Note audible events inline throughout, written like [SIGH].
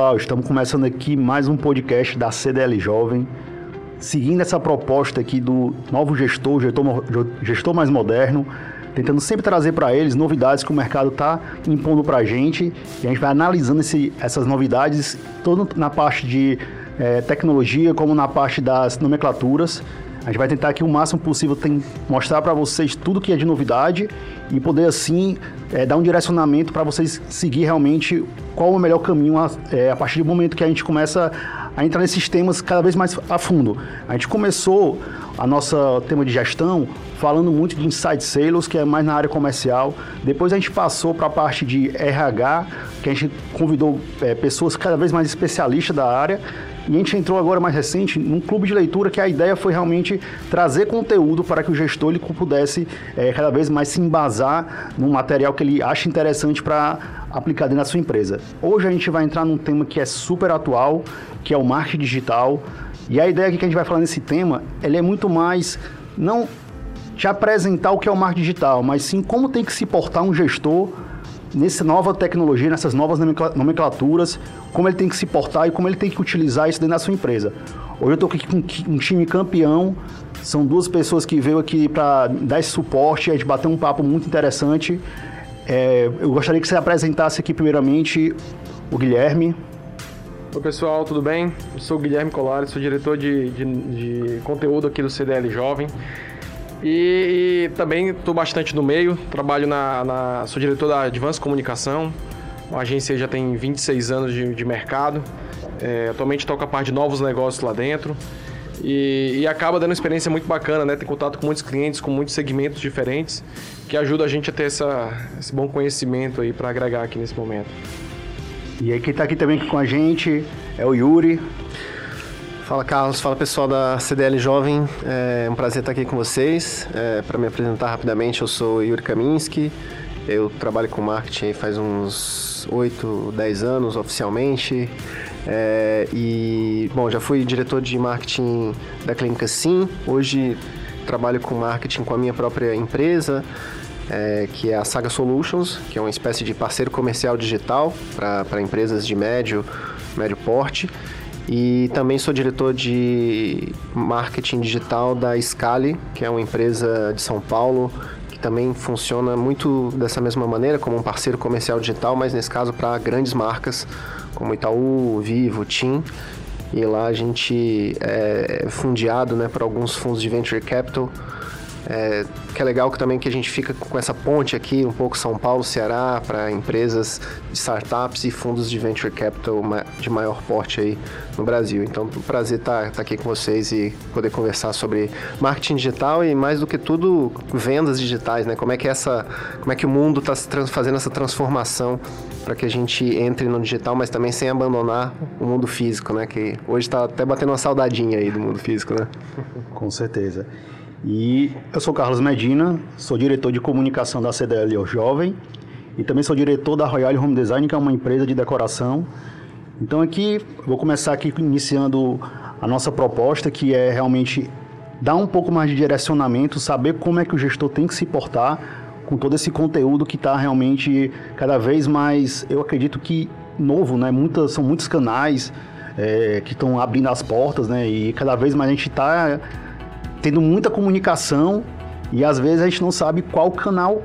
pessoal, estamos começando aqui mais um podcast da CDL Jovem, seguindo essa proposta aqui do novo gestor, gestor, gestor mais moderno, tentando sempre trazer para eles novidades que o mercado está impondo para a gente. E a gente vai analisando esse, essas novidades, tanto na parte de é, tecnologia como na parte das nomenclaturas. A gente vai tentar aqui o máximo possível tem, mostrar para vocês tudo que é de novidade e poder assim é, dar um direcionamento para vocês seguir realmente qual o melhor caminho a, é, a partir do momento que a gente começa a entrar nesses temas cada vez mais a fundo. A gente começou a nossa tema de gestão falando muito de inside sales, que é mais na área comercial. Depois a gente passou para a parte de RH, que a gente convidou é, pessoas cada vez mais especialistas da área. E a gente entrou agora mais recente num clube de leitura que a ideia foi realmente trazer conteúdo para que o gestor ele pudesse é, cada vez mais se embasar num material que ele acha interessante para aplicar dentro da sua empresa. Hoje a gente vai entrar num tema que é super atual, que é o marketing digital. E a ideia que a gente vai falar nesse tema, ele é muito mais não te apresentar o que é o marketing digital, mas sim como tem que se portar um gestor nessa nova tecnologia, nessas novas nomenclaturas, como ele tem que se portar e como ele tem que utilizar isso dentro da sua empresa. Hoje eu estou aqui com um time campeão, são duas pessoas que veio aqui para dar esse suporte, a gente bater um papo muito interessante. É, eu gostaria que você apresentasse aqui primeiramente o Guilherme. Oi pessoal, tudo bem? Eu sou o Guilherme Colares, sou diretor de, de, de conteúdo aqui do CDL Jovem. E, e também estou bastante no meio, trabalho na, na, sou diretor da Advance Comunicação, a agência já tem 26 anos de, de mercado, é, atualmente toca a parte de novos negócios lá dentro e, e, acaba dando uma experiência muito bacana, né? Tem contato com muitos clientes, com muitos segmentos diferentes, que ajuda a gente a ter essa, esse bom conhecimento aí para agregar aqui nesse momento. E aí quem está aqui também com a gente é o Yuri. Fala Carlos, fala pessoal da CDL Jovem, é um prazer estar aqui com vocês. É, Para me apresentar rapidamente, eu sou Yuri Kaminski, eu trabalho com marketing faz uns 8, 10 anos oficialmente. É, e, bom, já fui diretor de marketing da Clínica Sim, hoje trabalho com marketing com a minha própria empresa, é, que é a Saga Solutions, que é uma espécie de parceiro comercial digital para empresas de médio, médio porte. E também sou diretor de marketing digital da Scali, que é uma empresa de São Paulo que também funciona muito dessa mesma maneira, como um parceiro comercial digital, mas nesse caso para grandes marcas como Itaú, Vivo, TIM. E lá a gente é fundiado né, por alguns fundos de venture capital é, que é legal que também que a gente fica com essa ponte aqui, um pouco São Paulo, Ceará, para empresas de startups e fundos de venture capital de maior porte aí no Brasil. Então, um prazer estar tá, tá aqui com vocês e poder conversar sobre marketing digital e mais do que tudo vendas digitais, né? Como é que essa, como é que o mundo está fazendo essa transformação para que a gente entre no digital, mas também sem abandonar o mundo físico, né? Que hoje está até batendo uma saudadinha aí do mundo físico, né? Com certeza. E eu sou Carlos Medina, sou diretor de comunicação da CDL Jovem e também sou diretor da Royal Home Design, que é uma empresa de decoração. Então aqui vou começar aqui iniciando a nossa proposta, que é realmente dar um pouco mais de direcionamento, saber como é que o gestor tem que se portar com todo esse conteúdo que está realmente cada vez mais, eu acredito que novo, né? Muitas, são muitos canais é, que estão abrindo as portas, né? E cada vez mais a gente está tendo muita comunicação e às vezes a gente não sabe qual canal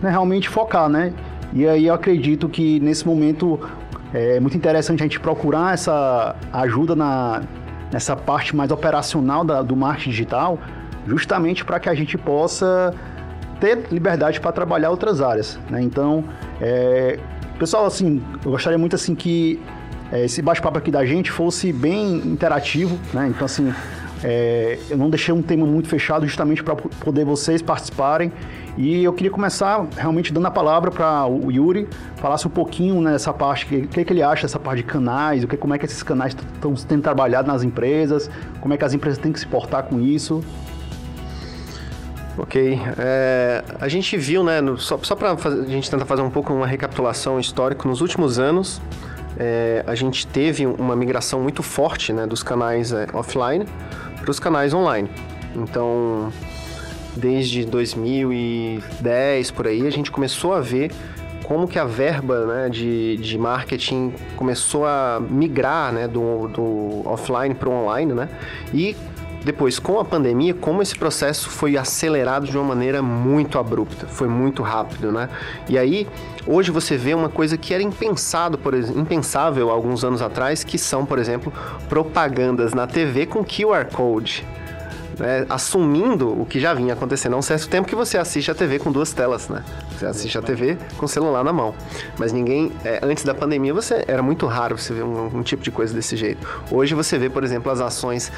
né, realmente focar, né? E aí eu acredito que nesse momento é muito interessante a gente procurar essa ajuda na, nessa parte mais operacional da, do marketing digital, justamente para que a gente possa ter liberdade para trabalhar outras áreas, né? Então, é, pessoal, assim, eu gostaria muito assim que é, esse bate-papo aqui da gente fosse bem interativo, né? Então, assim, é, eu não deixei um tema muito fechado justamente para poder vocês participarem. E eu queria começar realmente dando a palavra para o Yuri, falasse um pouquinho nessa né, parte, o que, que, ele acha dessa parte de canais, o que, como é que esses canais estão sendo trabalhados nas empresas, como é que as empresas têm que se portar com isso. Ok, é, a gente viu, né, no, só, só para a gente tentar fazer um pouco uma recapitulação histórica, nos últimos anos é, a gente teve uma migração muito forte né, dos canais é, offline para os canais online. Então, desde 2010 por aí, a gente começou a ver como que a verba né, de, de marketing começou a migrar né, do, do offline para o online, né? E depois, com a pandemia, como esse processo foi acelerado de uma maneira muito abrupta, foi muito rápido, né? E aí, hoje você vê uma coisa que era impensado, por impensável alguns anos atrás, que são, por exemplo, propagandas na TV com QR Code. Né, assumindo o que já vinha acontecendo há um certo tempo que você assiste a TV com duas telas, né? Você assiste a TV com o celular na mão. Mas ninguém, é, antes da pandemia, você era muito raro você ver um, um tipo de coisa desse jeito. Hoje você vê, por exemplo, as ações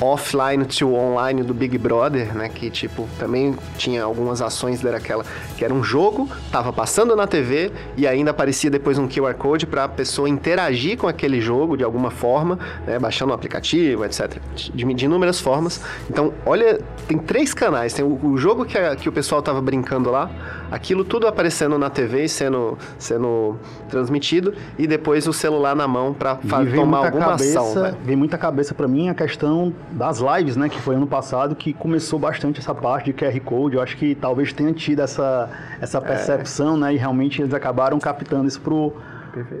offline to online do Big Brother, né? Que tipo, também tinha algumas ações dera aquela que era um jogo, tava passando na TV e ainda aparecia depois um QR Code para a pessoa interagir com aquele jogo de alguma forma, né? Baixando o aplicativo, etc. De, de inúmeras formas. Então, olha, tem três canais. Tem o, o jogo que, a, que o pessoal tava brincando lá, aquilo tudo aparecendo na TV e sendo, sendo transmitido, e depois o celular na mão para tomar alguma cabeça, ação. Vem muita cabeça para mim a questão das lives, né, que foi ano passado, que começou bastante essa parte de QR Code. Eu acho que talvez tenha tido essa, essa é. percepção, é. né, e realmente eles acabaram captando isso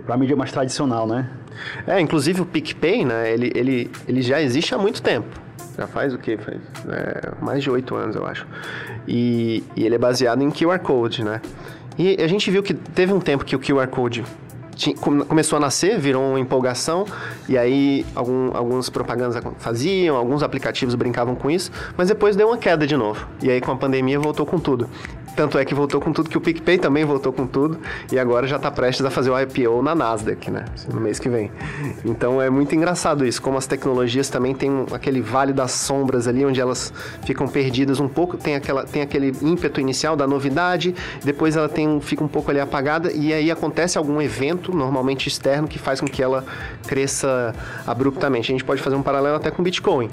para a mídia mais tradicional, né? É, inclusive o PicPay, né, ele, ele, ele já existe há muito tempo. Já faz o quê? Faz é, mais de oito anos, eu acho. E, e ele é baseado em QR Code, né? E a gente viu que teve um tempo que o QR Code começou a nascer, virou uma empolgação, e aí algum, algumas propagandas faziam, alguns aplicativos brincavam com isso, mas depois deu uma queda de novo. E aí com a pandemia voltou com tudo. Tanto é que voltou com tudo que o PicPay também voltou com tudo e agora já está prestes a fazer o IPO na Nasdaq, né? No mês que vem. Então é muito engraçado isso, como as tecnologias também têm aquele vale das sombras ali, onde elas ficam perdidas um pouco, tem, aquela, tem aquele ímpeto inicial da novidade, depois ela tem, fica um pouco ali apagada e aí acontece algum evento, normalmente externo, que faz com que ela cresça abruptamente. A gente pode fazer um paralelo até com o Bitcoin.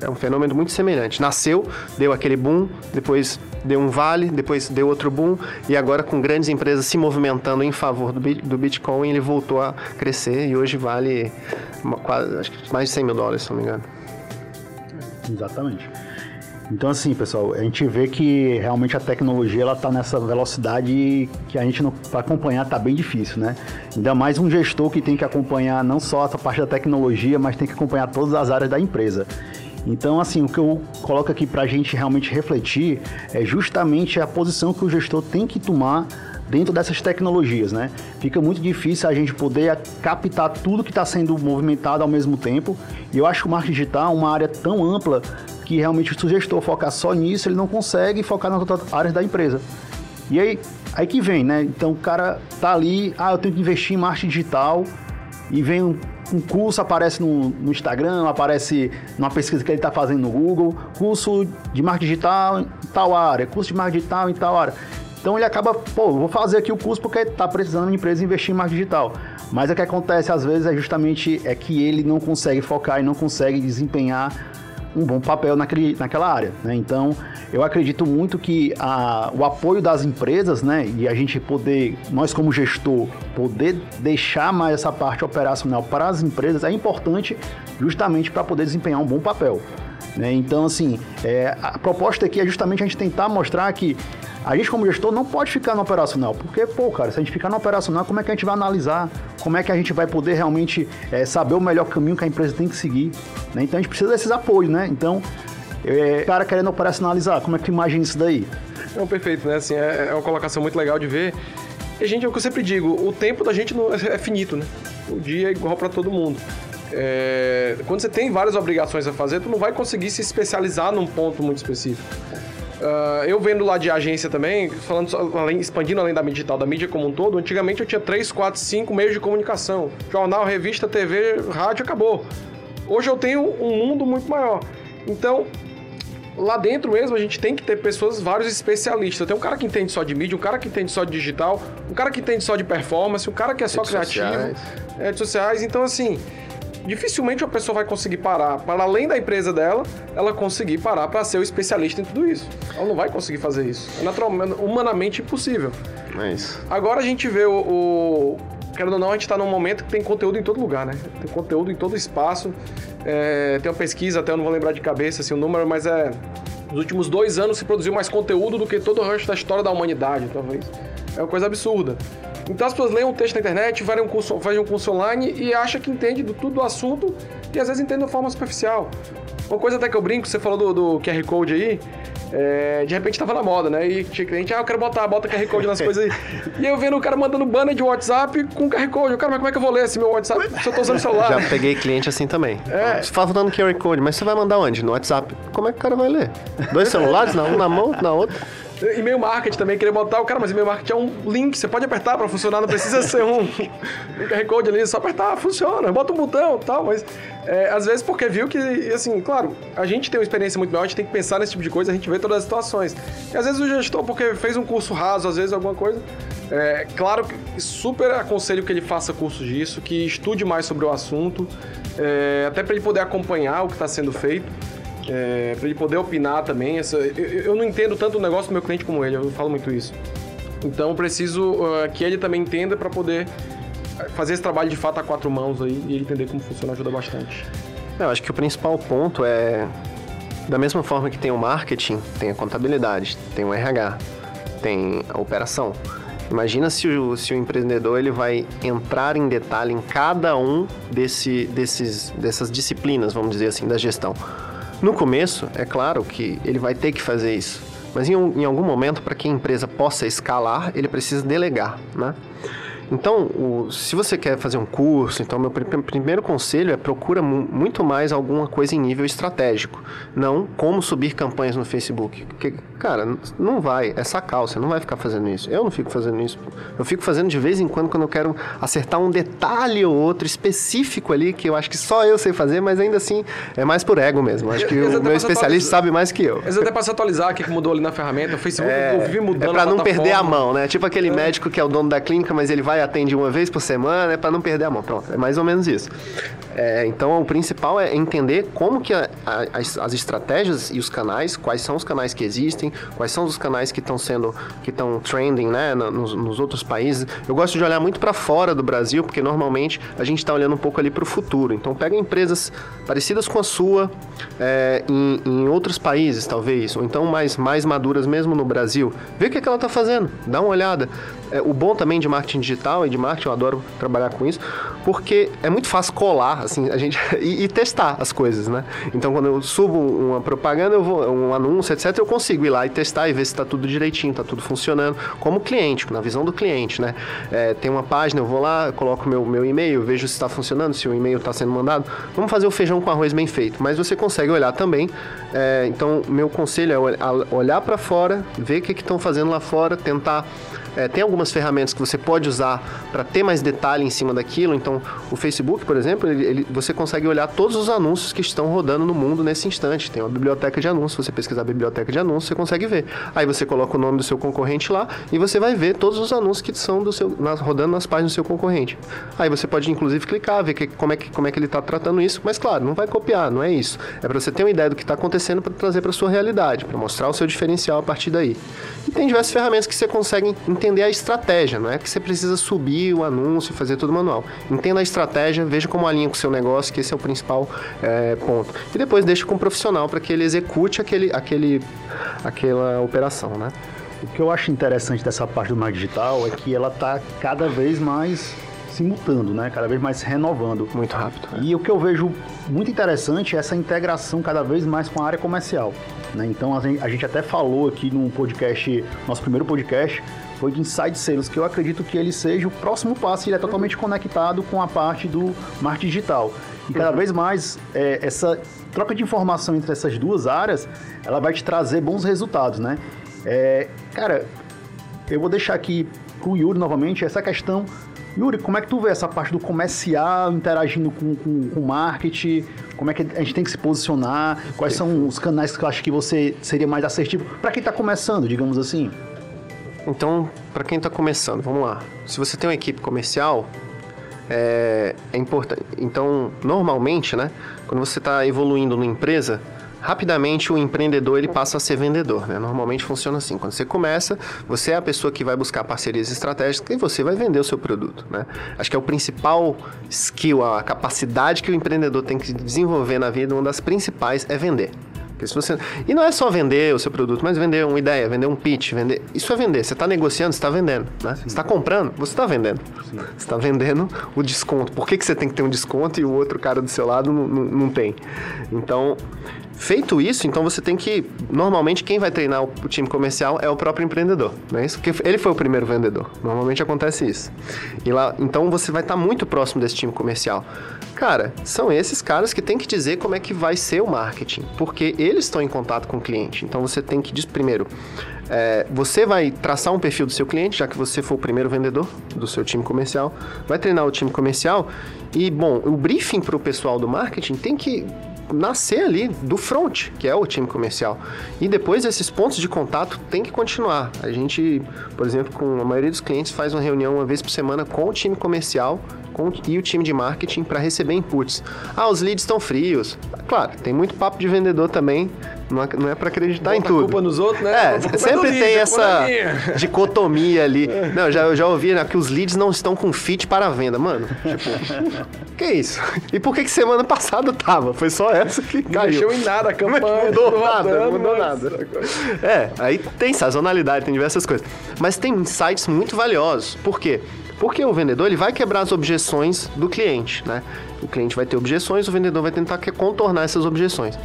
É um fenômeno muito semelhante. Nasceu, deu aquele boom, depois deu um vale, depois deu outro boom, e agora com grandes empresas se movimentando em favor do, do Bitcoin, ele voltou a crescer e hoje vale quase, acho que mais de 100 mil dólares, se não me engano. Exatamente. Então, assim, pessoal, a gente vê que realmente a tecnologia ela está nessa velocidade que a gente para acompanhar está bem difícil, né? Ainda mais um gestor que tem que acompanhar não só essa parte da tecnologia, mas tem que acompanhar todas as áreas da empresa. Então, assim, o que eu coloco aqui para a gente realmente refletir é justamente a posição que o gestor tem que tomar dentro dessas tecnologias, né? Fica muito difícil a gente poder captar tudo que está sendo movimentado ao mesmo tempo. E eu acho que o marketing digital é uma área tão ampla que realmente o gestor focar só nisso, ele não consegue focar nas outras áreas da empresa. E aí, aí que vem, né? Então o cara tá ali, ah, eu tenho que investir em marketing digital e vem um um curso aparece no, no, Instagram, aparece numa pesquisa que ele está fazendo no Google, curso de marketing digital em tal área, curso de marketing digital em tal área. Então ele acaba, pô, vou fazer aqui o curso porque está precisando de empresa investir em marketing digital. Mas o que acontece às vezes é justamente é que ele não consegue focar e não consegue desempenhar um bom papel naquele, naquela área. Né? Então, eu acredito muito que a, o apoio das empresas, né, e a gente poder, nós como gestor, poder deixar mais essa parte operacional para as empresas é importante justamente para poder desempenhar um bom papel. Né? Então, assim, é, a proposta aqui é justamente a gente tentar mostrar que a gente, como gestor, não pode ficar no operacional, porque, pô, cara, se a gente ficar no operacional, como é que a gente vai analisar? Como é que a gente vai poder realmente é, saber o melhor caminho que a empresa tem que seguir? Né? Então, a gente precisa desses apoios, né? Então, é, cara querendo operacionalizar, como é que tu imagina isso daí? Não, perfeito, né? Assim, é, é uma colocação muito legal de ver. E, gente, é o que eu sempre digo, o tempo da gente não, é finito, né? O dia é igual para todo mundo. É, quando você tem várias obrigações a fazer, tu não vai conseguir se especializar num ponto muito específico. Uh, eu vendo lá de agência também, falando além, expandindo além da mídia digital, da mídia como um todo, antigamente eu tinha 3, 4, 5 meios de comunicação. Jornal, revista, TV, rádio, acabou. Hoje eu tenho um mundo muito maior. Então, lá dentro mesmo a gente tem que ter pessoas, vários especialistas. Tem um cara que entende só de mídia, um cara que entende só de digital, um cara que entende só de performance, um cara que é só redes criativo, sociais. redes sociais. Então, assim, dificilmente uma pessoa vai conseguir parar, para além da empresa dela, ela conseguir parar para ser o especialista em tudo isso. Ela não vai conseguir fazer isso. É naturalmente, humanamente impossível. É isso. Agora a gente vê o, o querendo ou não, a gente está num momento que tem conteúdo em todo lugar, né? Tem conteúdo em todo espaço. É, tem uma pesquisa, até eu não vou lembrar de cabeça assim, o número, mas é. Nos últimos dois anos se produziu mais conteúdo do que todo o resto da história da humanidade, talvez. É uma coisa absurda. Então as pessoas leem um texto na internet, fazem um curso, fazem um curso online e acham que entende do, tudo do assunto e às vezes entende de forma superficial. Uma coisa até que eu brinco, você falou do, do QR Code aí, é, de repente tava na moda, né? E tinha cliente, ah, eu quero botar, bota QR Code nas [LAUGHS] coisas aí. E eu vendo o cara mandando banner de WhatsApp com QR Code. Cara, mas como é que eu vou ler esse meu WhatsApp se eu tô usando o celular? Já peguei cliente assim também. É. Você fala dando QR Code, mas você vai mandar onde? No WhatsApp. Como é que o cara vai ler? Dois celulares, um na mão, na outra. E-mail marketing também, querer botar o cara, mas e-mail marketing é um link, você pode apertar para funcionar, não precisa ser um, um QR Code ali, só apertar, funciona, bota um botão e tal, mas é, às vezes porque viu que, assim, claro, a gente tem uma experiência muito maior, a gente tem que pensar nesse tipo de coisa, a gente vê todas as situações. E às vezes o gestor, porque fez um curso raso, às vezes alguma coisa, é, claro super aconselho que ele faça curso disso, que estude mais sobre o assunto, é, até para ele poder acompanhar o que está sendo feito é, para ele poder opinar também. Essa, eu, eu, não entendo tanto o negócio do meu cliente como ele, eu falo muito isso. Então preciso uh, que ele também entenda para poder fazer esse trabalho de fato a quatro mãos aí e ele entender como funciona ajuda bastante. É, eu acho que o principal ponto é da mesma forma que tem o marketing, tem a contabilidade, tem o RH, tem a operação. Imagina se o, se o empreendedor ele vai entrar em detalhe em cada um desse, desses, dessas disciplinas, vamos dizer assim, da gestão. No começo, é claro que ele vai ter que fazer isso, mas em, em algum momento, para que a empresa possa escalar, ele precisa delegar, né? Então, o, se você quer fazer um curso, então meu pr primeiro conselho é procura mu muito mais alguma coisa em nível estratégico, não como subir campanhas no Facebook. Porque, cara, não vai, é sacal, você não vai ficar fazendo isso. Eu não fico fazendo isso. Eu fico fazendo de vez em quando quando eu quero acertar um detalhe ou outro específico ali que eu acho que só eu sei fazer, mas ainda assim é mais por ego mesmo. Acho que o meu especialista sabe mais que eu. Mas até para se atualizar o que mudou ali na ferramenta, o Facebook é, eu vi mudando. É para não perder a mão, né? Tipo aquele é. médico que é o dono da clínica, mas ele vai atende uma vez por semana, é para não perder a mão. Pronto, é mais ou menos isso. É, então, o principal é entender como que a, a, as, as, estratégias e os canais, quais são os canais que existem, quais são os canais que estão sendo, que estão trending, né, nos, nos, outros países. Eu gosto de olhar muito para fora do Brasil, porque normalmente a gente está olhando um pouco ali para o futuro. Então, pega empresas parecidas com a sua é, em, em, outros países, talvez, ou então mais, mais maduras mesmo no Brasil. Vê o que, é que ela está fazendo, dá uma olhada. É, o bom também de marketing digital e de marketing, eu adoro trabalhar com isso, porque é muito fácil colar, assim, a gente [LAUGHS] e, e, testar as coisas, né? Então, quando eu subo uma propaganda, eu vou um anúncio, etc, eu consigo ir lá e testar e ver se está tudo direitinho, está tudo funcionando, como cliente, na visão do cliente, né? É, tem uma página, eu vou lá, coloco meu meu e-mail, vejo se está funcionando, se o e-mail está sendo mandado. Vamos fazer o feijão com arroz bem feito, mas você consegue olhar também. É, então, meu conselho é olhar para fora, ver o que estão fazendo lá fora, tentar é, tem algumas ferramentas que você pode usar para ter mais detalhe em cima daquilo. Então, o Facebook, por exemplo, ele, ele, você consegue olhar todos os anúncios que estão rodando no mundo nesse instante. Tem uma biblioteca de anúncios. Você pesquisar a biblioteca de anúncios, você consegue ver. Aí você coloca o nome do seu concorrente lá e você vai ver todos os anúncios que são do seu, nas, rodando nas páginas do seu concorrente. Aí você pode, inclusive, clicar, ver que, como, é que, como é que ele está tratando isso. Mas, claro, não vai copiar, não é isso. É para você ter uma ideia do que está acontecendo para trazer para sua realidade, para mostrar o seu diferencial a partir daí. Tem diversas ferramentas que você consegue entender a estratégia, não é que você precisa subir o anúncio fazer tudo manual. Entenda a estratégia, veja como alinha com o seu negócio, que esse é o principal é, ponto. E depois deixa com o profissional para que ele execute aquele, aquele, aquela operação, né? O que eu acho interessante dessa parte do marketing digital é que ela está cada vez mais se mutando, né? Cada vez mais se renovando. Muito rápido. E o que eu vejo muito interessante é essa integração cada vez mais com a área comercial. Né? Então a gente até falou aqui no podcast, nosso primeiro podcast, foi de Inside Sales, que eu acredito que ele seja o próximo passo, ele é totalmente conectado com a parte do marketing digital. E cada vez mais é, essa troca de informação entre essas duas áreas, ela vai te trazer bons resultados, né? É, cara, eu vou deixar aqui pro Yuri novamente essa questão Yuri, como é que tu vê essa parte do comercial interagindo com, com, com marketing? Como é que a gente tem que se posicionar? Quais são os canais que eu acho que você seria mais assertivo para quem está começando, digamos assim? Então, para quem está começando, vamos lá. Se você tem uma equipe comercial, é, é importante. Então, normalmente, né, quando você está evoluindo numa empresa, rapidamente o empreendedor ele passa a ser vendedor, né? Normalmente funciona assim. Quando você começa, você é a pessoa que vai buscar parcerias estratégicas e você vai vender o seu produto, né? Acho que é o principal skill, a capacidade que o empreendedor tem que desenvolver na vida, uma das principais é vender. Porque se você... E não é só vender o seu produto, mas vender uma ideia, vender um pitch, vender... Isso é vender. Você está negociando, você está vendendo, né? Você está comprando, você está vendendo. Sim. Você está vendendo o desconto. Por que, que você tem que ter um desconto e o outro cara do seu lado não, não, não tem? Então, Feito isso, então você tem que. Normalmente, quem vai treinar o, time comercial é o próprio empreendedor, não é isso? Porque ele foi o primeiro vendedor. Normalmente acontece isso. E lá, então você vai estar muito próximo desse time comercial. Cara, são esses caras que tem que dizer como é que vai ser o marketing, porque eles estão em contato com o cliente. Então você tem que dizer primeiro, é, você vai traçar um perfil do seu cliente, já que você for o primeiro vendedor do seu time comercial, vai treinar o time comercial e, bom, o briefing para o pessoal do marketing tem que nascer ali do front, que é o time comercial. E depois esses pontos de contato tem que continuar. A gente, por exemplo, com a maioria dos clientes faz uma reunião uma vez por semana com o time comercial com, e o time de marketing para receber inputs. Ah, os leads estão frios. Claro, tem muito papo de vendedor também, não é, não é para acreditar Bota em tudo. culpa nos outros, né? É, sempre tem lead, essa dicotomia ali. [LAUGHS] Não, já, eu já ouvi né, que os leads não estão com fit para a venda. Mano, tipo, [LAUGHS] que isso? E por que, que semana passada tava? Foi só essa que caiu. Não mexeu em nada a campanha. Não mudou nada, não mudou nada. É, aí tem sazonalidade, tem diversas coisas. Mas tem insights muito valiosos. Por quê? Porque o vendedor ele vai quebrar as objeções do cliente, né? O cliente vai ter objeções, o vendedor vai tentar contornar essas objeções.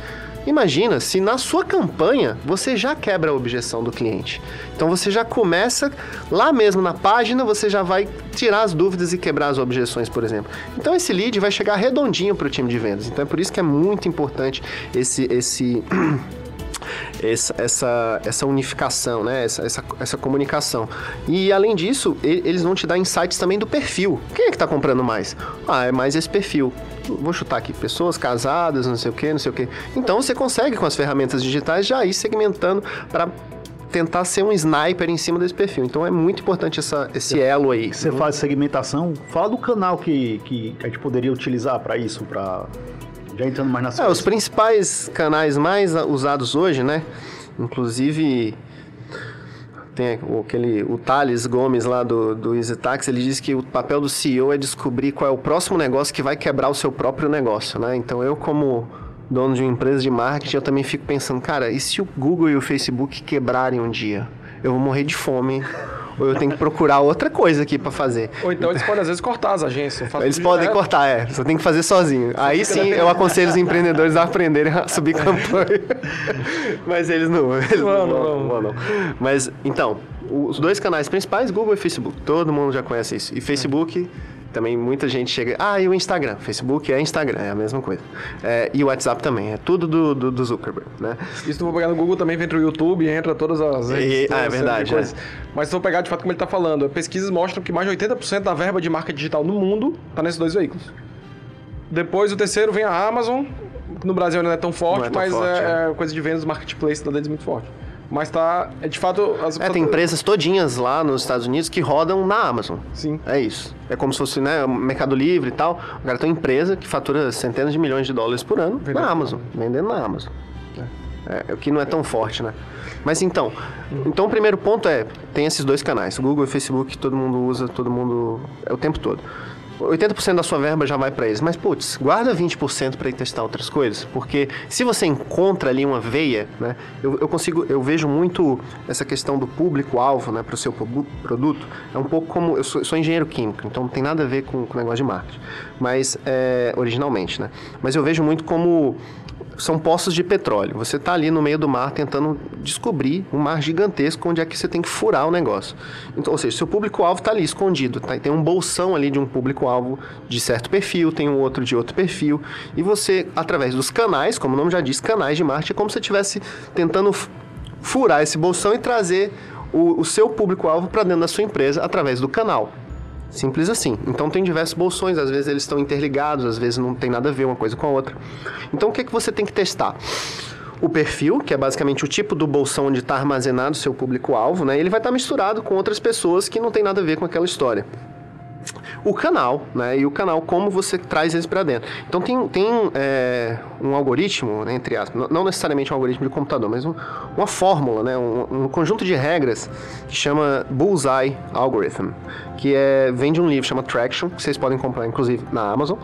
Imagina se na sua campanha você já quebra a objeção do cliente. Então você já começa lá mesmo na página, você já vai tirar as dúvidas e quebrar as objeções, por exemplo. Então esse lead vai chegar redondinho para o time de vendas. Então é por isso que é muito importante esse esse [CLEARS THROAT] essa, essa, essa unificação, né? Essa, essa, essa comunicação. E além disso, eles vão te dar insights também do perfil. Quem é que está comprando mais? Ah, é mais esse perfil. Vou chutar aqui, pessoas casadas, não sei o que, não sei o que. Então você consegue com as ferramentas digitais já ir segmentando para tentar ser um sniper em cima desse perfil. Então é muito importante essa, esse elo aí. Você faz segmentação? Fala do canal que, que a gente poderia utilizar para isso, para já entrando mais nas é, Os principais canais mais usados hoje, né? Inclusive tem aquele o Thales Gomes lá do, do EasyTax, ele diz que o papel do CEO é descobrir qual é o próximo negócio que vai quebrar o seu próprio negócio, né? Então eu como dono de uma empresa de marketing, eu também fico pensando, cara, e se o Google e o Facebook quebrarem um dia? Eu vou morrer de fome ou eu tenho que procurar outra coisa aqui para fazer. Ou então eles podem às vezes cortar as agências. Eles podem é. cortar, é. Você tem que fazer sozinho. Aí sim eu aconselho os empreendedores a aprenderem a subir campanha. [LAUGHS] Mas eles não. Eles não, não, não, não, não. Mas então, os dois canais principais, Google e Facebook. Todo mundo já conhece isso. E Facebook também muita gente chega. Ah, e o Instagram? Facebook é Instagram, é a mesma coisa. É, e o WhatsApp também, é tudo do, do, do Zuckerberg, né? E se tu for pegar no Google também, entra o YouTube, entra todas as redes. E, ah, é verdade. É. Mas se for pegar de fato como ele está falando, pesquisas mostram que mais de 80% da verba de marca digital no mundo está nesses dois veículos. Depois o terceiro vem a Amazon, no Brasil ainda não é tão forte, é tão mas forte, é, é, coisa de vendas marketplace da deles muito forte. Mas tá. É de fato. As é, tem empresas todinhas lá nos Estados Unidos que rodam na Amazon. Sim. É isso. É como se fosse, né, Mercado Livre e tal. O cara tem uma empresa que fatura centenas de milhões de dólares por ano vendendo. na Amazon. Vendendo na Amazon. É. é, o que não é tão forte, né? Mas então, então o primeiro ponto é, tem esses dois canais, Google e Facebook, todo mundo usa, todo mundo, é o tempo todo. 80% da sua verba já vai para eles. Mas, putz, guarda 20% para ir testar outras coisas. Porque se você encontra ali uma veia, né? Eu, eu consigo, eu vejo muito essa questão do público-alvo, né, para o seu produto. É um pouco como. Eu sou, sou, engenheiro químico, então não tem nada a ver com o negócio de marketing. Mas, é, originalmente, né? Mas eu vejo muito como são poços de petróleo. Você está ali no meio do mar tentando descobrir um mar gigantesco onde é que você tem que furar o negócio. Então, ou seja, seu público-alvo está ali escondido. Tá? Tem um bolsão ali de um público-alvo de certo perfil, tem um outro de outro perfil. E você, através dos canais, como o nome já diz, canais de marketing, é como se você estivesse tentando furar esse bolsão e trazer o, o seu público-alvo para dentro da sua empresa através do canal. Simples assim. Então tem diversos bolsões, às vezes eles estão interligados, às vezes não tem nada a ver uma coisa com a outra. Então o que, é que você tem que testar? O perfil, que é basicamente o tipo do bolsão onde está armazenado seu público-alvo, né? Ele vai estar tá misturado com outras pessoas que não tem nada a ver com aquela história. O canal, né? E o canal, como você traz eles para dentro. Então tem, tem é, um algoritmo, né, entre aspas, não necessariamente um algoritmo de computador, mas um, uma fórmula, né? Um, um, conjunto de regras que chama Bullseye Algorithm, que é, vem de um livro chama Traction, que vocês podem comprar inclusive na Amazon.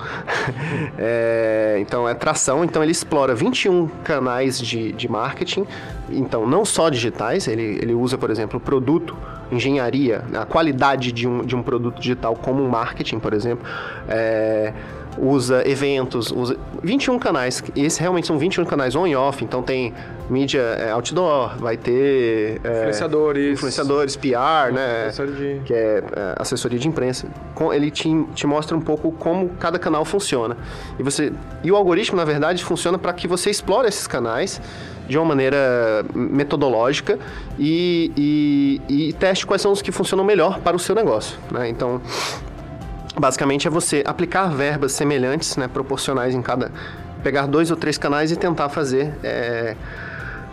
[LAUGHS] é, então é tração, então ele explora 21 canais de, de marketing, então não só digitais, ele, ele usa, por exemplo, produto engenharia, a qualidade de um, de um produto digital como marketing, por exemplo, é, usa eventos, usa 21 canais. Esses realmente são 21 canais on e off, então tem mídia é, outdoor, vai ter é, influenciadores, influenciadores, PR, né, de... que é, é, assessoria de imprensa. Ele te, te mostra um pouco como cada canal funciona. E você e o algoritmo, na verdade, funciona para que você explore esses canais de uma maneira metodológica e, e, e, teste quais são os que funcionam melhor para o seu negócio. Né? Então, basicamente é você aplicar verbas semelhantes, né, proporcionais em cada. pegar dois ou três canais e tentar fazer. É,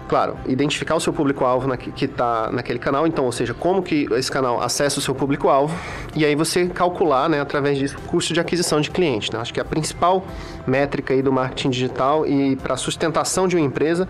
claro, identificar o seu público-alvo que está naquele canal, então, ou seja, como que esse canal acessa o seu público-alvo, e aí você calcular, né, através disso, o custo de aquisição de cliente. Né? Acho que a principal métrica aí do marketing digital e para sustentação de uma empresa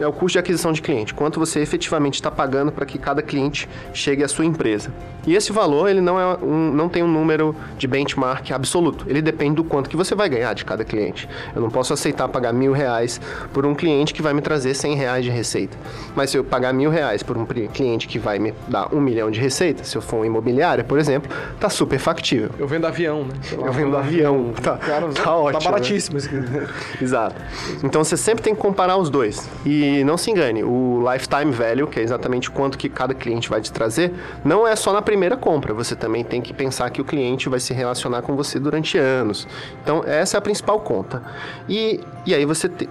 é o custo de aquisição de cliente, quanto você efetivamente está pagando para que cada cliente chegue à sua empresa. E esse valor ele não, é um, não tem um número de benchmark absoluto, ele depende do quanto que você vai ganhar de cada cliente. Eu não posso aceitar pagar mil reais por um cliente que vai me trazer 100 reais de receita. Mas se eu pagar mil reais por um cliente que vai me dar um milhão de receita, se eu for uma imobiliária, por exemplo, tá super factível. Eu vendo avião, né? [LAUGHS] eu vendo avião, tá, Cara, tá, tá ótimo. Tá baratíssimo. Né? [LAUGHS] Exato. Então você sempre tem que comparar os dois. E e não se engane, o lifetime value, que é exatamente quanto que cada cliente vai te trazer, não é só na primeira compra. Você também tem que pensar que o cliente vai se relacionar com você durante anos. Então, essa é a principal conta. E, e aí você te,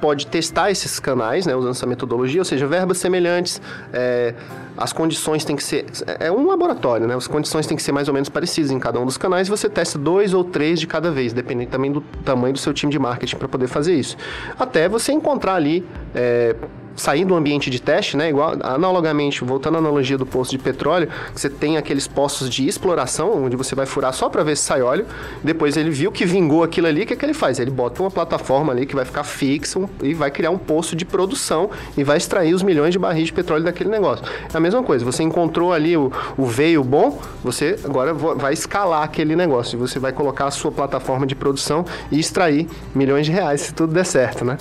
pode testar esses canais, né, usando essa metodologia, ou seja, verbas semelhantes, é, as condições têm que ser. É um laboratório, né? As condições têm que ser mais ou menos parecidas em cada um dos canais e você testa dois ou três de cada vez, dependendo também do tamanho do seu time de marketing para poder fazer isso. Até você encontrar ali. É, sair do ambiente de teste, né? Igual, analogamente, voltando à analogia do poço de petróleo, você tem aqueles poços de exploração, onde você vai furar só para ver se sai óleo. Depois ele viu que vingou aquilo ali, o que, é que ele faz? Ele bota uma plataforma ali que vai ficar fixa e vai criar um poço de produção e vai extrair os milhões de barris de petróleo daquele negócio. É a mesma coisa, você encontrou ali o, o veio bom, você agora vai escalar aquele negócio e você vai colocar a sua plataforma de produção e extrair milhões de reais se tudo der certo, né?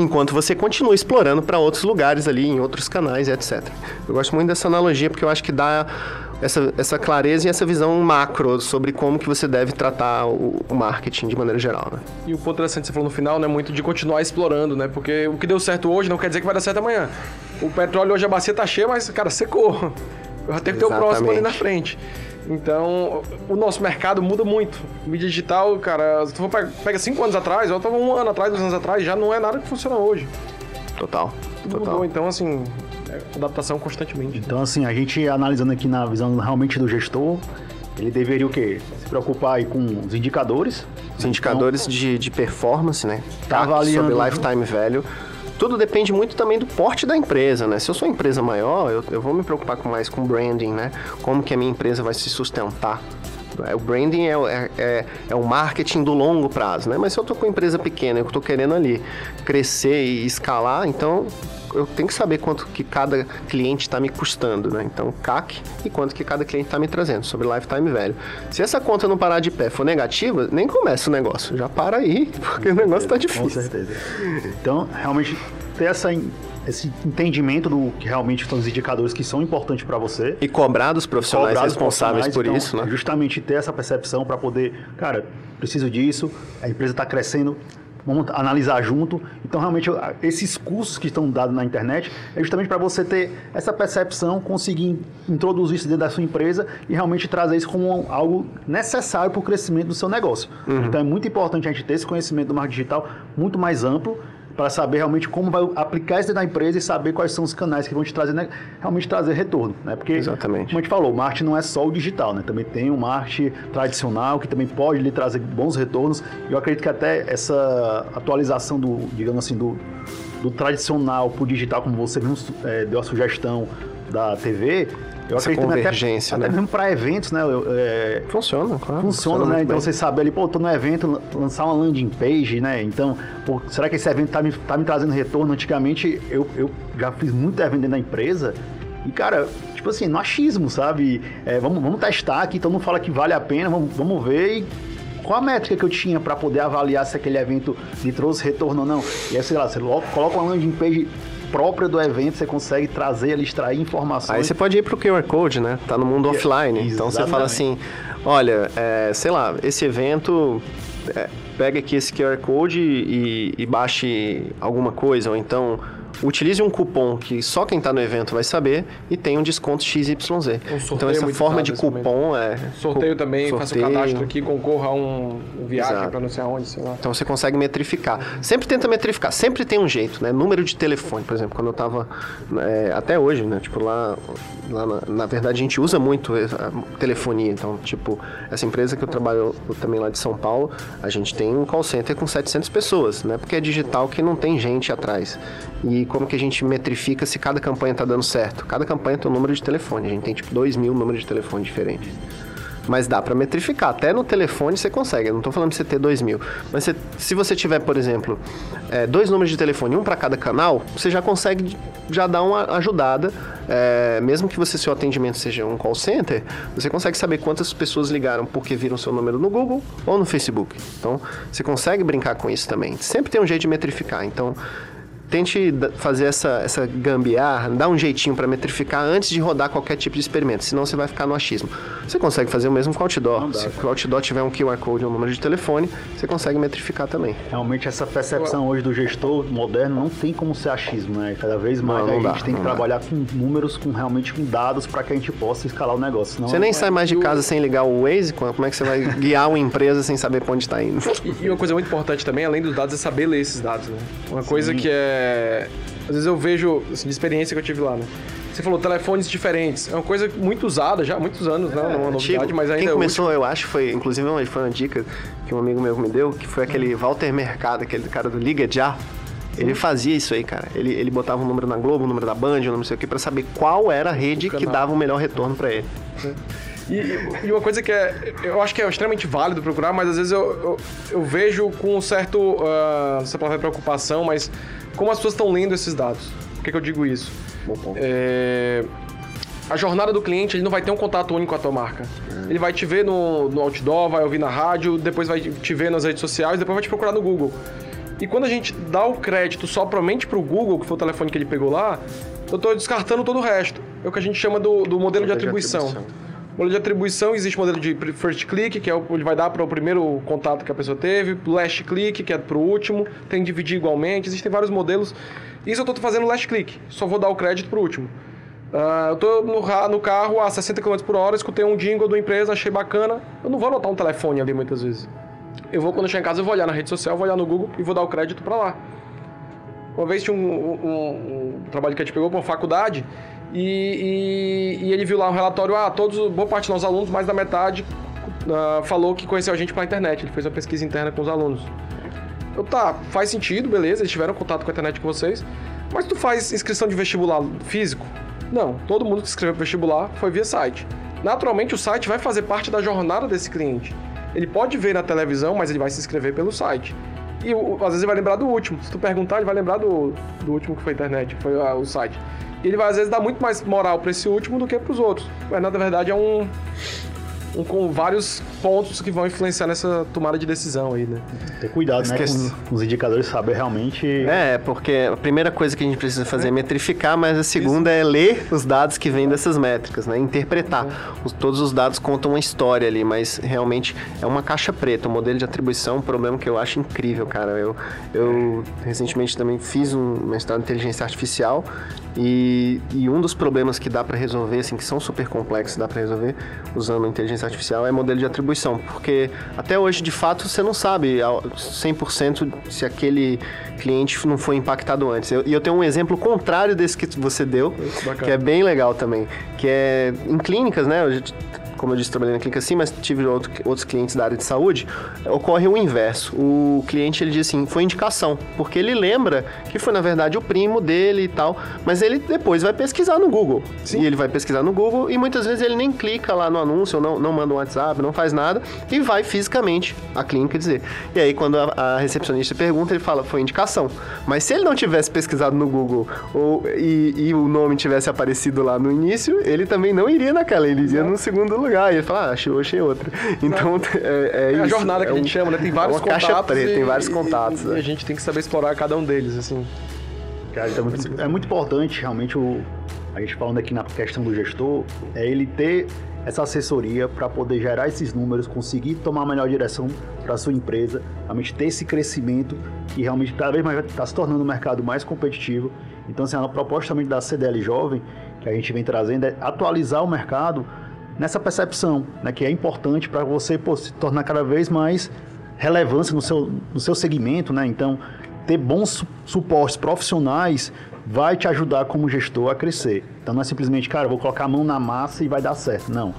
Enquanto você continua explorando para outros lugares ali, em outros canais, etc. Eu gosto muito dessa analogia porque eu acho que dá essa, essa clareza e essa visão macro sobre como que você deve tratar o, o marketing de maneira geral, né? E o ponto interessante que você falou no final, né, muito de continuar explorando, né? Porque o que deu certo hoje não quer dizer que vai dar certo amanhã. O petróleo hoje a bacia tá cheia, mas, cara, secou. Eu tenho que ter o próximo ali na frente. Então, o nosso mercado muda muito. Mídia digital, cara, se tu for pega cinco anos atrás, eu tava um ano atrás, dois anos atrás, já não é nada que funciona hoje. Total. Tudo total. mudou, então assim, é adaptação constantemente. Então, assim, a gente analisando aqui na visão realmente do gestor, ele deveria o quê? Se preocupar aí com os indicadores. Os indicadores então, de, de performance, né? Tá avaliando sobre lifetime value tudo depende muito também do porte da empresa, né? Se eu sou uma empresa maior, eu, eu vou me preocupar com mais com branding, né? Como que a minha empresa vai se sustentar. É, o branding é, é, é, é, o marketing do longo prazo, né? Mas se eu estou com uma empresa pequena, eu estou querendo ali crescer e escalar, então eu tenho que saber quanto que cada cliente está me custando, né? Então, CAC e quanto que cada cliente está me trazendo, sobre lifetime value. Se essa conta não parar de pé, for negativa, nem começa o negócio. Já para aí, [LAUGHS] porque o negócio está difícil. Com certeza. Então, realmente, ter essa esse entendimento do que realmente são os indicadores que são importantes para você. E cobrar dos profissionais cobrar responsáveis por então, isso, né? Justamente ter essa percepção para poder, cara, preciso disso, a empresa está crescendo, vamos analisar junto. Então, realmente, esses cursos que estão dados na internet é justamente para você ter essa percepção, conseguir introduzir isso dentro da sua empresa e realmente trazer isso como algo necessário para o crescimento do seu negócio. Uhum. Então, é muito importante a gente ter esse conhecimento do marketing digital muito mais amplo para saber realmente como vai aplicar isso na empresa e saber quais são os canais que vão te trazer, né, realmente trazer retorno, né? Porque, Exatamente. como a gente falou, o marketing não é só o digital, né? Também tem o marketing tradicional que também pode lhe trazer bons retornos. E eu acredito que até essa atualização do, digamos assim, do, do tradicional para o digital, como você mesmo é, deu a sugestão da TV, Eu essa acredito convergência, até, né? até mesmo para eventos, né? eu- é, Funciona, claro. Funciona, né? muito Então bem. você sabe ali, pô, tô no evento, lançar uma landing page, né? Então, pô, será que esse evento tá me, tá me trazendo retorno? Antigamente, eu, eu já fiz muito evento dentro da empresa e, cara, tipo assim, no achismo, sabe? É, vamos, vamos testar aqui, todo mundo fala que vale a pena, vamos, vamos ver e qual a métrica que eu tinha para poder avaliar se aquele evento me trouxe retorno ou não? E aí, sei lá, você coloca uma landing page própria do evento, você consegue trazer ali, extrair informações. Aí você pode ir pro QR Code, né? Tá no mundo É, offline. Então você fala assim, olha, é, sei lá, esse evento, é, pega aqui esse QR Code e, e baixe alguma coisa, ou então utilize um cupom que só quem tá no evento vai saber e tem um desconto XYZ. Então essa forma de cupom é... Sorteio cu- também, faça o cadastro aqui, concorra a um, viagem para não sei aonde, sei lá. Então você consegue metrificar. Sempre tenta metrificar, sempre tem um jeito, né? Número de telefone, por exemplo, quando eu tava. é, até hoje, né? Tipo, lá. lá na, na verdade, a gente usa muito a telefonia. Então, tipo, essa empresa que eu trabalho também lá de São Paulo, a gente tem um call center com 700 pessoas, né? Porque é digital que não tem gente atrás. E como que a gente metrifica se cada campanha tá dando certo? Cada campanha tem um número de telefone. A gente tem, tipo, 2 mil números de telefone diferentes. Mas dá pra metrificar. Até no telefone você consegue. Eu não tô falando pra você ter dois mil. Mas você- se você tiver, por exemplo, é, dois números de telefone, um para cada canal, você já consegue já dar uma ajudada. É, mesmo que você seu atendimento seja um call center, você consegue saber quantas pessoas ligaram porque viram seu número no Google ou no Facebook. Então, você consegue brincar com isso também. Sempre tem um jeito de metrificar. Então, Tente fazer essa, essa gambiarra, dar um jeitinho para metrificar antes de rodar qualquer tipo de experimento, senão você vai ficar no achismo. Você consegue fazer o mesmo com o outdoor. Dá. Se o outdoor tiver um QR Code ou um número de telefone, você consegue metrificar também. Realmente essa percepção hoje do gestor moderno não tem como ser achismo, né? Cada vez mais Não, não a dá, gente tem que dá. trabalhar com números, com realmente com dados para que a gente possa escalar o negócio. Senão Você nem sai mais de casa sem ligar o Waze, como é que você vai guiar uma empresa sem saber pra onde está indo? E, e uma coisa muito importante também, além dos dados, é saber ler esses dados, né? Uma coisa que é. Às vezes eu vejo, assim, de experiência que eu tive lá, né? Você falou telefones diferentes. É uma coisa muito usada já há muitos anos, né? Não é uma novidade, Antigo. mas ainda Quem é começou, eu acho, foi, inclusive, uma- foi uma dica que um amigo meu me deu, que foi aquele Walter Mercado, aquele cara do Liga Já. Ele fazia isso aí, cara. Ele, ele botava um número na Globo, um número da Band, um número não sei o que, pra saber qual era a rede que dava o melhor retorno pra ele. E, e uma coisa que é, eu acho que é extremamente válido procurar, mas às vezes eu, eu, eu vejo com um certo, ah, não sei se é preocupação, mas como as pessoas estão lendo esses dados. Por que, que eu digo isso? É, a jornada do cliente, ele não vai ter um contato único com a tua marca. Ele vai te ver no, no outdoor, vai ouvir na rádio, depois vai te ver nas redes sociais, depois vai te procurar no Google. E quando a gente dá o crédito somente pro Google, que foi o telefone que ele pegou lá, eu tô descartando todo o resto. É o que a gente chama do, do modelo de atribuição. Modelo de atribuição, existe modelo de first click, que é o vai dar para o primeiro contato que a pessoa teve, last click, que é para o último, tem que dividir igualmente, existem vários modelos. Isso eu estou fazendo last click, só vou dar o crédito para o último. Ah, eu estou no, no carro a 60 km por hora, escutei um jingle da empresa, achei bacana, eu não vou anotar um telefone ali muitas vezes. Eu vou, quando eu chegar em casa, eu vou olhar na rede social, vou olhar no Google e vou dar o crédito para lá. Uma vez tinha um, um- um trabalho que a gente pegou para uma faculdade e, e- e ele viu lá um relatório, ah, todos, boa parte dos alunos, mais da metade, ah, falou que conheceu a gente pela internet. Ele fez uma pesquisa interna com os alunos. Eu, tá, faz sentido, beleza, eles tiveram contato com a internet com vocês, mas tu faz inscrição de vestibular físico? Não, todo mundo que escreveu vestibular foi via site. Naturalmente, o site vai fazer parte da jornada desse cliente. Ele pode ver na televisão, mas ele vai se inscrever pelo site. E às vezes ele vai lembrar do último. Se tu perguntar, ele vai lembrar do, do último que foi a internet, foi ah, o site. Ele vai às vezes dar muito mais moral para esse último do que para os outros. Mas na verdade é um com vários pontos que vão influenciar nessa tomada de decisão aí, né? Ter cuidado, né? Esquece. Com, com os indicadores, saber realmente. É, porque a primeira coisa que a gente precisa fazer é metrificar, mas a segunda é ler os dados que vêm dessas métricas, né? Interpretar. Os- todos os dados contam uma história ali, mas realmente é uma caixa preta. O modelo de atribuição é um problema que eu acho incrível, cara. Eu, eu recentemente também fiz um mestrado em inteligência artificial e, e um dos problemas que dá para resolver, assim, que são super complexos, dá para resolver usando inteligência artificial é modelo de atribuição, porque até hoje, de fato, você não sabe ao 100% se aquele cliente não foi impactado antes. Eu- E eu, tenho um exemplo contrário desse que você deu, que é bem legal também, que é em clínicas, né? Como eu disse, trabalhei na clínica sim, mas tive outro, outros clientes da área de saúde, ocorre o inverso. O cliente, ele diz assim, foi indicação, porque ele lembra que foi, na verdade, o primo dele e tal, mas ele depois vai pesquisar no Google. Sim. E ele vai pesquisar no Google e muitas vezes ele nem clica lá no anúncio, ou não, não manda um WhatsApp, não faz nada, e vai fisicamente à clínica dizer. E aí, quando a, a recepcionista pergunta, ele fala, foi indicação. Mas se ele não tivesse pesquisado no Google ou, e, e o nome tivesse aparecido lá no início, ele também não iria naquela, ele iria no segundo lugar. E ele fala, ah, achei, achei outra. Então, [LAUGHS] é, é, é a jornada que é a gente chama, né? Tem vários é uma contatos. Caixa preta, e, tem vários contatos. E, e, a gente tem que saber explorar cada um deles, assim. Cara, é, muito, é muito importante, realmente, o, a gente falando aqui na questão do gestor, é ele ter essa assessoria para poder gerar esses números, conseguir tomar a melhor direção para a sua empresa, realmente ter esse crescimento e realmente cada vez mais está se tornando um mercado mais competitivo. Então, assim, a proposta também da CDL Jovem, que a gente vem trazendo, é atualizar o mercado nessa percepção, né, que é importante para você pô, se tornar cada vez mais relevância no seu, no seu segmento, né? Então, ter bons suportes profissionais vai te ajudar como gestor a crescer. Então não é simplesmente, cara, vou colocar a mão na massa e vai dar certo. Não.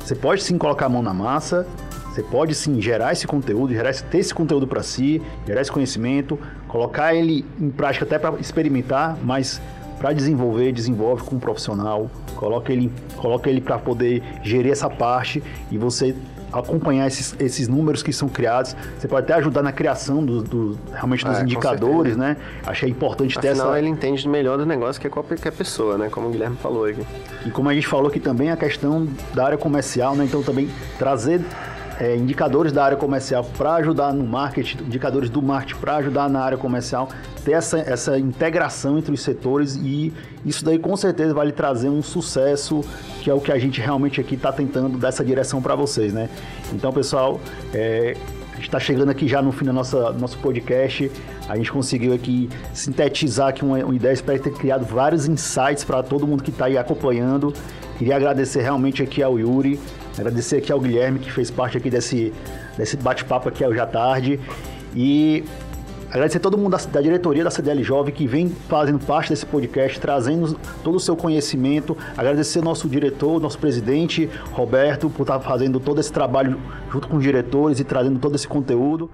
Você pode sim colocar a mão na massa, você pode sim gerar esse conteúdo, gerar esse, ter esse conteúdo para si, gerar esse conhecimento, colocar ele em prática até para experimentar, mas para desenvolver, desenvolve com um profissional, coloca ele, coloca ele para poder gerir essa parte e você acompanhar esses, esses números que são criados. Você pode até ajudar na criação do, do realmente dos é, indicadores, né? Achei importante Afinal, ter essa. ele entende melhor do negócio que qualquer pessoa, né? Como o Guilherme falou aqui. E como a gente falou aqui também, a questão da área comercial, né? Então também trazer é, indicadores da área comercial para ajudar no marketing, indicadores do marketing para ajudar na área comercial, ter essa, essa integração entre os setores e isso daí com certeza vai lhe trazer um sucesso, que é o que a gente realmente aqui está tentando dar essa direção para vocês, né? Então, pessoal, é, a gente está chegando aqui já no fim do nosso, nosso podcast. A gente conseguiu aqui sintetizar aqui uma, uma ideia, espero ter criado vários insights para todo mundo que está aí acompanhando. Queria agradecer realmente aqui ao Yuri, Agradecer aqui ao Guilherme, que fez parte aqui desse, desse bate-papo aqui hoje à tarde. E agradecer a todo mundo da, da, diretoria da CDL Jovem que vem fazendo parte desse podcast, trazendo todo o seu conhecimento. Agradecer ao nosso diretor, nosso presidente, Roberto, por estar fazendo todo esse trabalho junto com os diretores e trazendo todo esse conteúdo.